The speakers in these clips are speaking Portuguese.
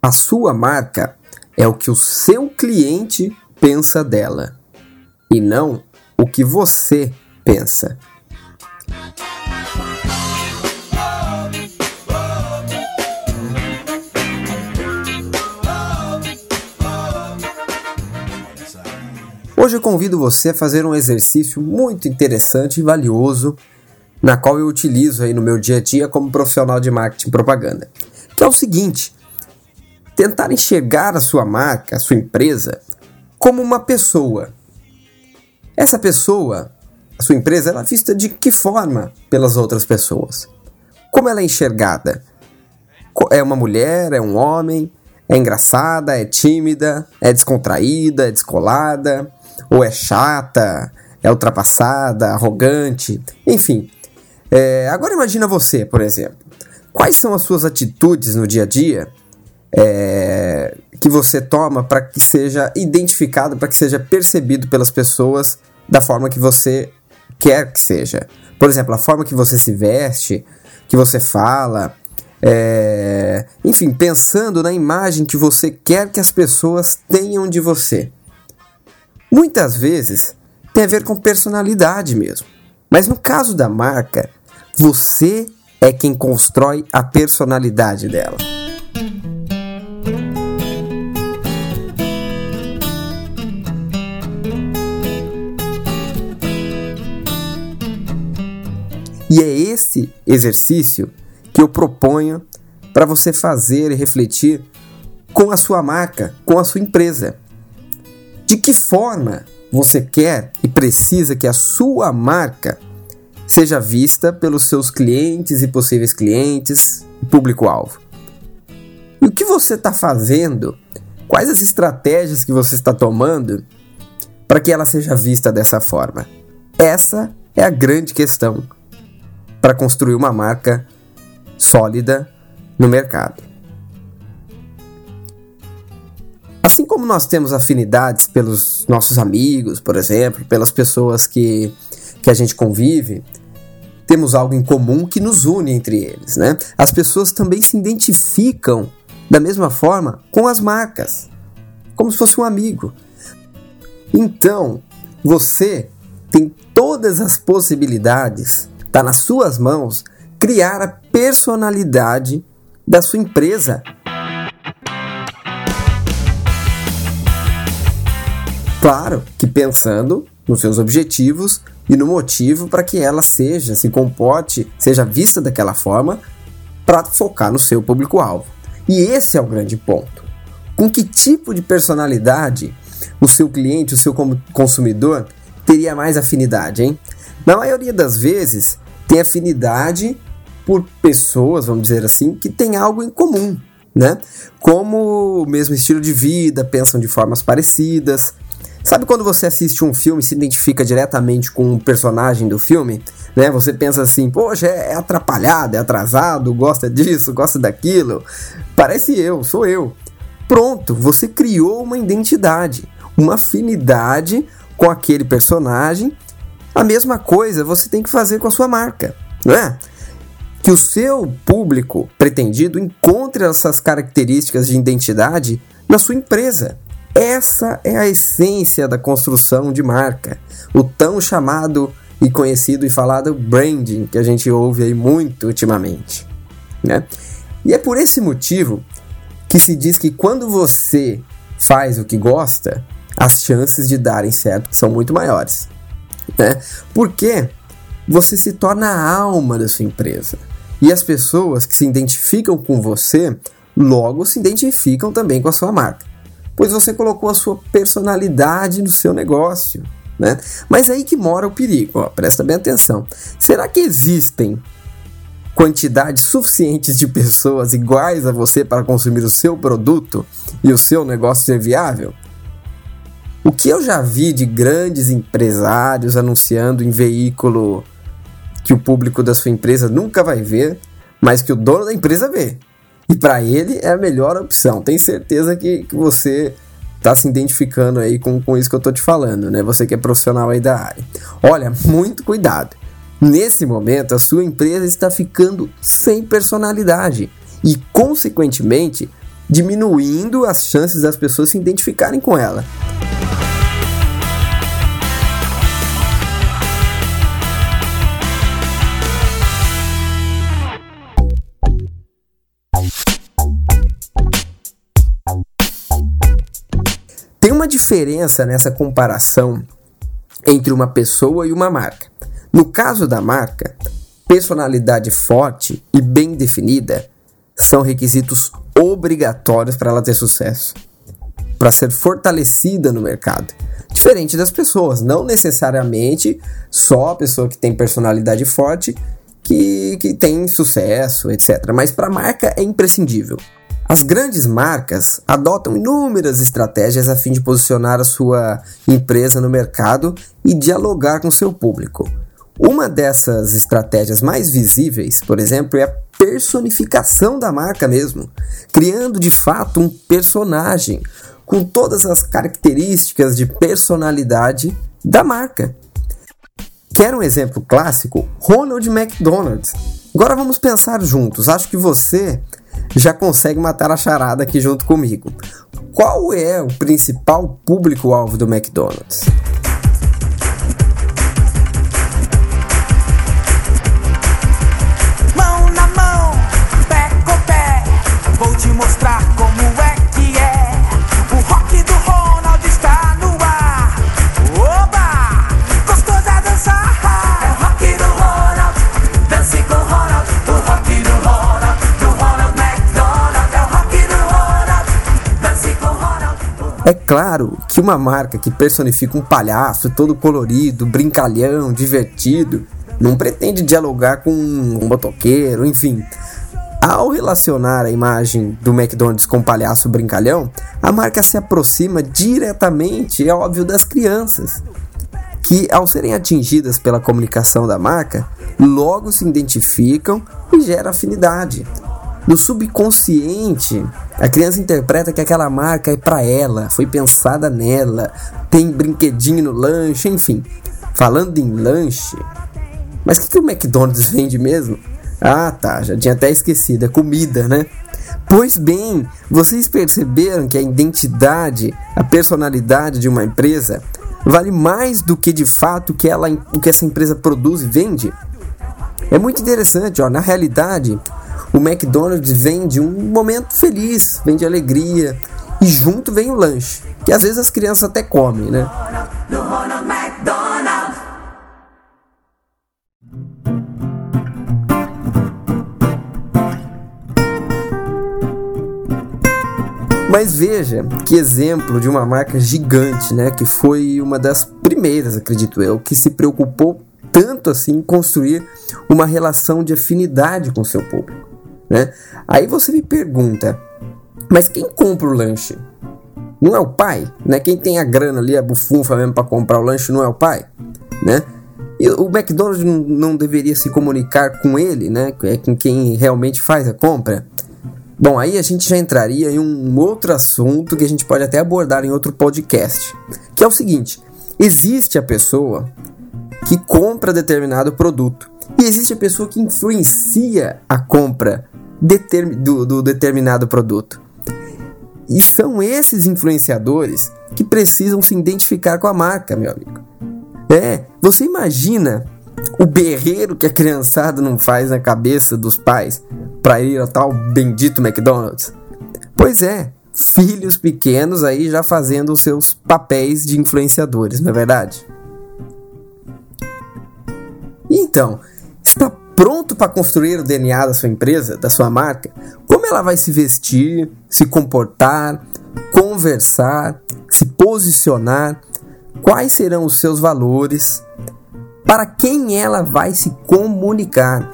A sua marca é o que o seu cliente pensa dela e não o que você pensa. Hoje eu convido você a fazer um exercício muito interessante e valioso, na qual eu utilizo aí no meu dia a dia como profissional de marketing e propaganda. Que é o seguinte: tentar enxergar a sua marca, a sua empresa, como uma pessoa. Essa pessoa, a sua empresa, ela é vista de que forma pelas outras pessoas? Como ela é enxergada? É uma mulher? É um homem? É engraçada? É tímida? É descontraída? É descolada? ou é chata, é ultrapassada, arrogante, enfim. É, agora imagina você, por exemplo. Quais são as suas atitudes no dia a dia é, que você toma para que seja identificado, para que seja percebido pelas pessoas da forma que você quer que seja? Por exemplo, a forma que você se veste, que você fala, é, enfim, pensando na imagem que você quer que as pessoas tenham de você. Muitas vezes tem a ver com personalidade mesmo. Mas no caso da marca, você é quem constrói a personalidade dela. E é esse exercício que eu proponho para você fazer e refletir com a sua marca, com a sua empresa. De que forma você quer e precisa que a sua marca seja vista pelos seus clientes e possíveis clientes e público-alvo? E o que você está fazendo? Quais as estratégias que você está tomando para que ela seja vista dessa forma? Essa é a grande questão para construir uma marca sólida no mercado. Assim como nós temos afinidades pelos nossos amigos, por exemplo, pelas pessoas que, que a gente convive, temos algo em comum que nos une entre eles, né? As pessoas também se identificam da mesma forma com as marcas, como se fosse um amigo. Então, você tem todas as possibilidades, está nas suas mãos, criar a personalidade da sua empresa Claro que pensando nos seus objetivos e no motivo para que ela seja, se comporte, seja vista daquela forma para focar no seu público-alvo. E esse é o grande ponto. Com que tipo de personalidade o seu cliente, o seu consumidor teria mais afinidade, hein? Na maioria das vezes, tem afinidade por pessoas, vamos dizer assim, que têm algo em comum, né? Como o mesmo estilo de vida, pensam de formas parecidas, Sabe quando você assiste um filme e se identifica diretamente com um personagem do filme? Né? Você pensa assim, poxa, é, é atrapalhado, é atrasado, gosta disso, gosta daquilo. Parece eu, sou eu. Pronto, você criou uma identidade, uma afinidade com aquele personagem. A mesma coisa você tem que fazer com a sua marca, não é? Que o seu público pretendido encontre essas características de identidade na sua empresa. Essa é a essência da construção de marca, o tão chamado e conhecido e falado branding que a gente ouve aí muito ultimamente, né? E é por esse motivo que se diz que quando você faz o que gosta, as chances de darem certo são muito maiores, né? Porque você se torna a alma da sua empresa. E as pessoas que se identificam com você logo se identificam também com a sua marca pois você colocou a sua personalidade no seu negócio. Né? Mas aí que mora o perigo, ó, presta bem atenção. Será que existem quantidades suficientes de pessoas iguais a você para consumir o seu produto e o seu negócio ser viável? O que eu já vi de grandes empresários anunciando em veículo que o público da sua empresa nunca vai ver, mas que o dono da empresa vê. E para ele é a melhor opção. Tenho certeza que, que você está se identificando aí com, com isso que eu tô te falando, né? Você que é profissional aí da área. Olha, muito cuidado. Nesse momento, a sua empresa está ficando sem personalidade e, consequentemente, diminuindo as chances das pessoas se identificarem com ela. Diferença nessa comparação entre uma pessoa e uma marca. No caso da marca, personalidade forte e bem definida são requisitos obrigatórios para ela ter sucesso, para ser fortalecida no mercado. Diferente das pessoas, não necessariamente só a pessoa que tem personalidade forte que, que tem sucesso, etc. Mas para a marca é imprescindível. As grandes marcas adotam inúmeras estratégias a fim de posicionar a sua empresa no mercado e dialogar com seu público. Uma dessas estratégias mais visíveis, por exemplo, é a personificação da marca mesmo, criando de fato um personagem com todas as características de personalidade da marca. Quer um exemplo clássico? Ronald McDonald. Agora vamos pensar juntos. Acho que você já consegue matar a charada aqui junto comigo. Qual é o principal público-alvo do McDonald's? Claro que uma marca que personifica um palhaço todo colorido, brincalhão, divertido, não pretende dialogar com um motoqueiro, enfim. Ao relacionar a imagem do McDonald's com palhaço brincalhão, a marca se aproxima diretamente, é óbvio, das crianças, que ao serem atingidas pela comunicação da marca, logo se identificam e gera afinidade. No subconsciente, a criança interpreta que aquela marca é para ela, foi pensada nela, tem brinquedinho no lanche, enfim. Falando em lanche, mas o que, que o McDonald's vende mesmo? Ah, tá, já tinha até esquecido, é comida, né? Pois bem, vocês perceberam que a identidade, a personalidade de uma empresa vale mais do que de fato que ela, o que essa empresa produz e vende? É muito interessante, ó, na realidade, o McDonald's vende um momento feliz, vende alegria. E junto vem o lanche, que às vezes as crianças até comem, né? Mas veja que exemplo de uma marca gigante, né, que foi uma das primeiras, acredito eu, que se preocupou tanto assim em construir uma relação de afinidade com seu público, né? Aí você me pergunta, mas quem compra o lanche? Não é o pai, né? Quem tem a grana ali, a bufunfa mesmo para comprar o lanche, não é o pai, né? E o McDonald's não, deveria se comunicar com ele, né? É com quem realmente faz a compra. Bom, aí a gente já entraria em um outro assunto que a gente pode até abordar em outro podcast, que é o seguinte: existe a pessoa que compra determinado produto e existe a pessoa que influencia a compra determi- do, do determinado produto. E são esses influenciadores que precisam se identificar com a marca, meu amigo. É, você imagina o berreiro que a criançada não faz na cabeça dos pais para ir ao tal bendito McDonald's? Pois é, filhos pequenos aí já fazendo os seus papéis de influenciadores, não é verdade? Então, pronto para construir o DNA da sua empresa, da sua marca? Como ela vai se vestir, se comportar, conversar, se posicionar? Quais serão os seus valores? Para quem ela vai se comunicar?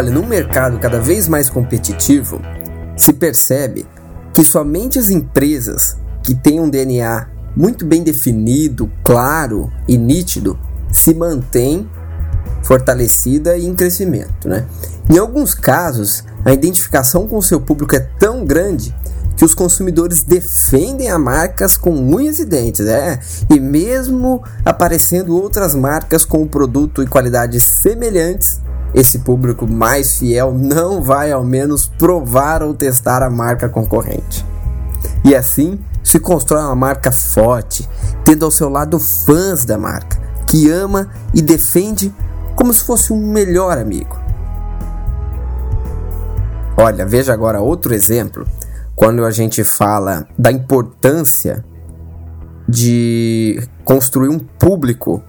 Olha, num mercado cada vez mais competitivo, se percebe que somente as empresas que têm um DNA muito bem definido, claro e nítido, se mantém fortalecida e em crescimento. Né? Em alguns casos, a identificação com o seu público é tão grande que os consumidores defendem as marcas com unhas e dentes, é? E mesmo aparecendo outras marcas com produto e qualidades semelhantes, esse público mais fiel não vai ao menos provar ou testar a marca concorrente. E assim se constrói uma marca forte, tendo ao seu lado fãs da marca, que ama e defende como se fosse um melhor amigo. Olha, veja agora outro exemplo quando a gente fala da importância de construir um público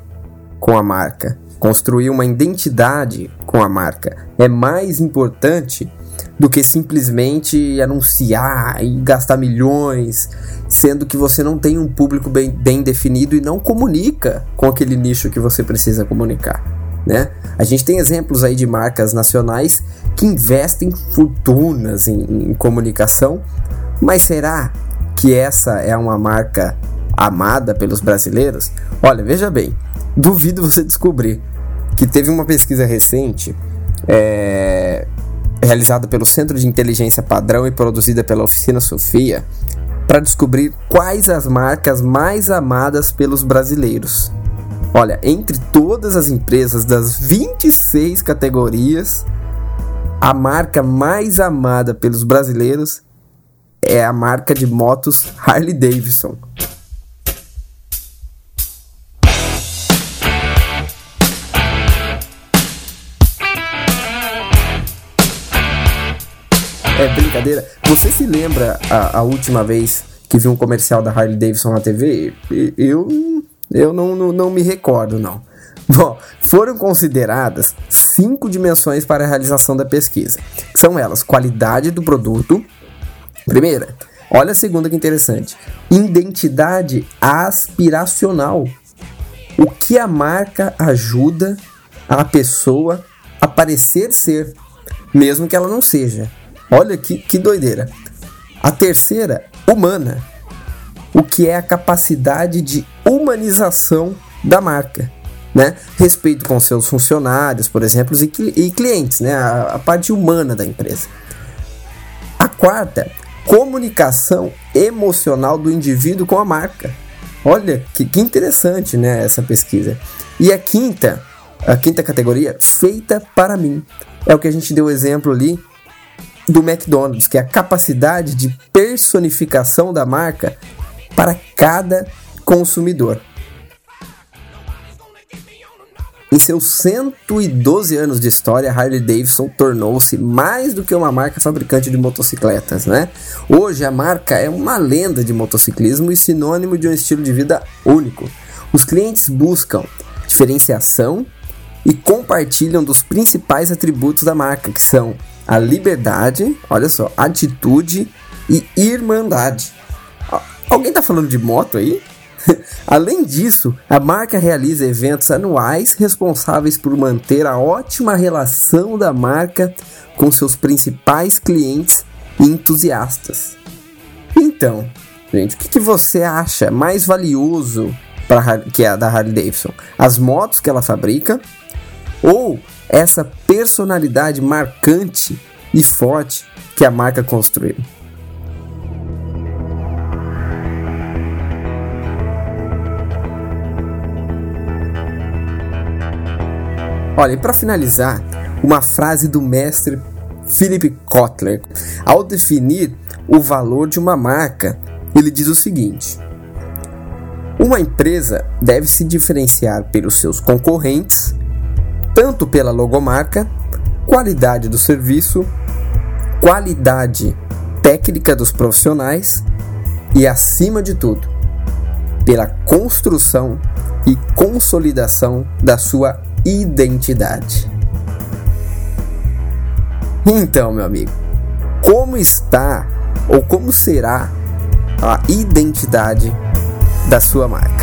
com a marca, construir uma identidade com a marca. É mais importante do que simplesmente anunciar e gastar milhões, sendo que você não tem um público bem, bem definido e não comunica com aquele nicho que você precisa comunicar. Né? A gente tem exemplos aí de marcas nacionais que investem fortunas em, em comunicação, mas será que essa é uma marca amada pelos brasileiros? Olha, veja bem, duvido você descobrir que teve uma pesquisa recente é, realizada pelo Centro de Inteligência Padrão e produzida pela Oficina Sofia para descobrir quais as marcas mais amadas pelos brasileiros. Olha, entre todas as empresas das 26 categorias, a marca mais amada pelos brasileiros é a marca de motos Harley Davidson. É brincadeira. Você se lembra a, a última vez que viu um comercial da Harley Davidson na TV? Eu eu não, não, não me recordo, não. Bom, foram consideradas cinco dimensões para a realização da pesquisa. São elas: qualidade do produto. Primeira, olha a segunda que interessante: identidade aspiracional. O que a marca ajuda a pessoa a parecer ser, mesmo que ela não seja. Olha que, que doideira. A terceira, humana o que é a capacidade de humanização da marca. Né? Respeito com seus funcionários, por exemplo, e, e clientes, né? A, a, parte humana da empresa. A quarta, comunicação emocional do indivíduo com a marca. Olha que, que interessante, né? Essa pesquisa. E a quinta, a quinta categoria, feita para mim. É o que a gente deu exemplo ali do McDonald's, que é a capacidade de personificação da marca para cada consumidor. Em seus 112 anos de história, Harley Davidson tornou-se mais do que uma marca fabricante de motocicletas, né? Hoje a marca é uma lenda de motociclismo e sinônimo de um estilo de vida único. Os clientes buscam diferenciação e compartilham dos principais atributos da marca, que são a liberdade, olha só, atitude e irmandade. Alguém tá falando de moto aí? Além disso, a marca realiza eventos anuais responsáveis por manter a ótima relação da marca com seus principais clientes e entusiastas. Então, gente, o que, que você acha mais valioso para que é a da Harley Davidson? As motos que ela fabrica ou essa personalidade marcante e forte que a marca construiu? Olha, e para finalizar, uma frase do mestre Philip Kotler. Ao definir o valor de uma marca, ele diz o seguinte: Uma empresa deve se diferenciar pelos seus concorrentes, tanto pela logomarca, qualidade do serviço, qualidade técnica dos profissionais e, acima de tudo, pela construção e consolidação da sua identidade. Então, meu amigo, como está ou como será a identidade da sua marca?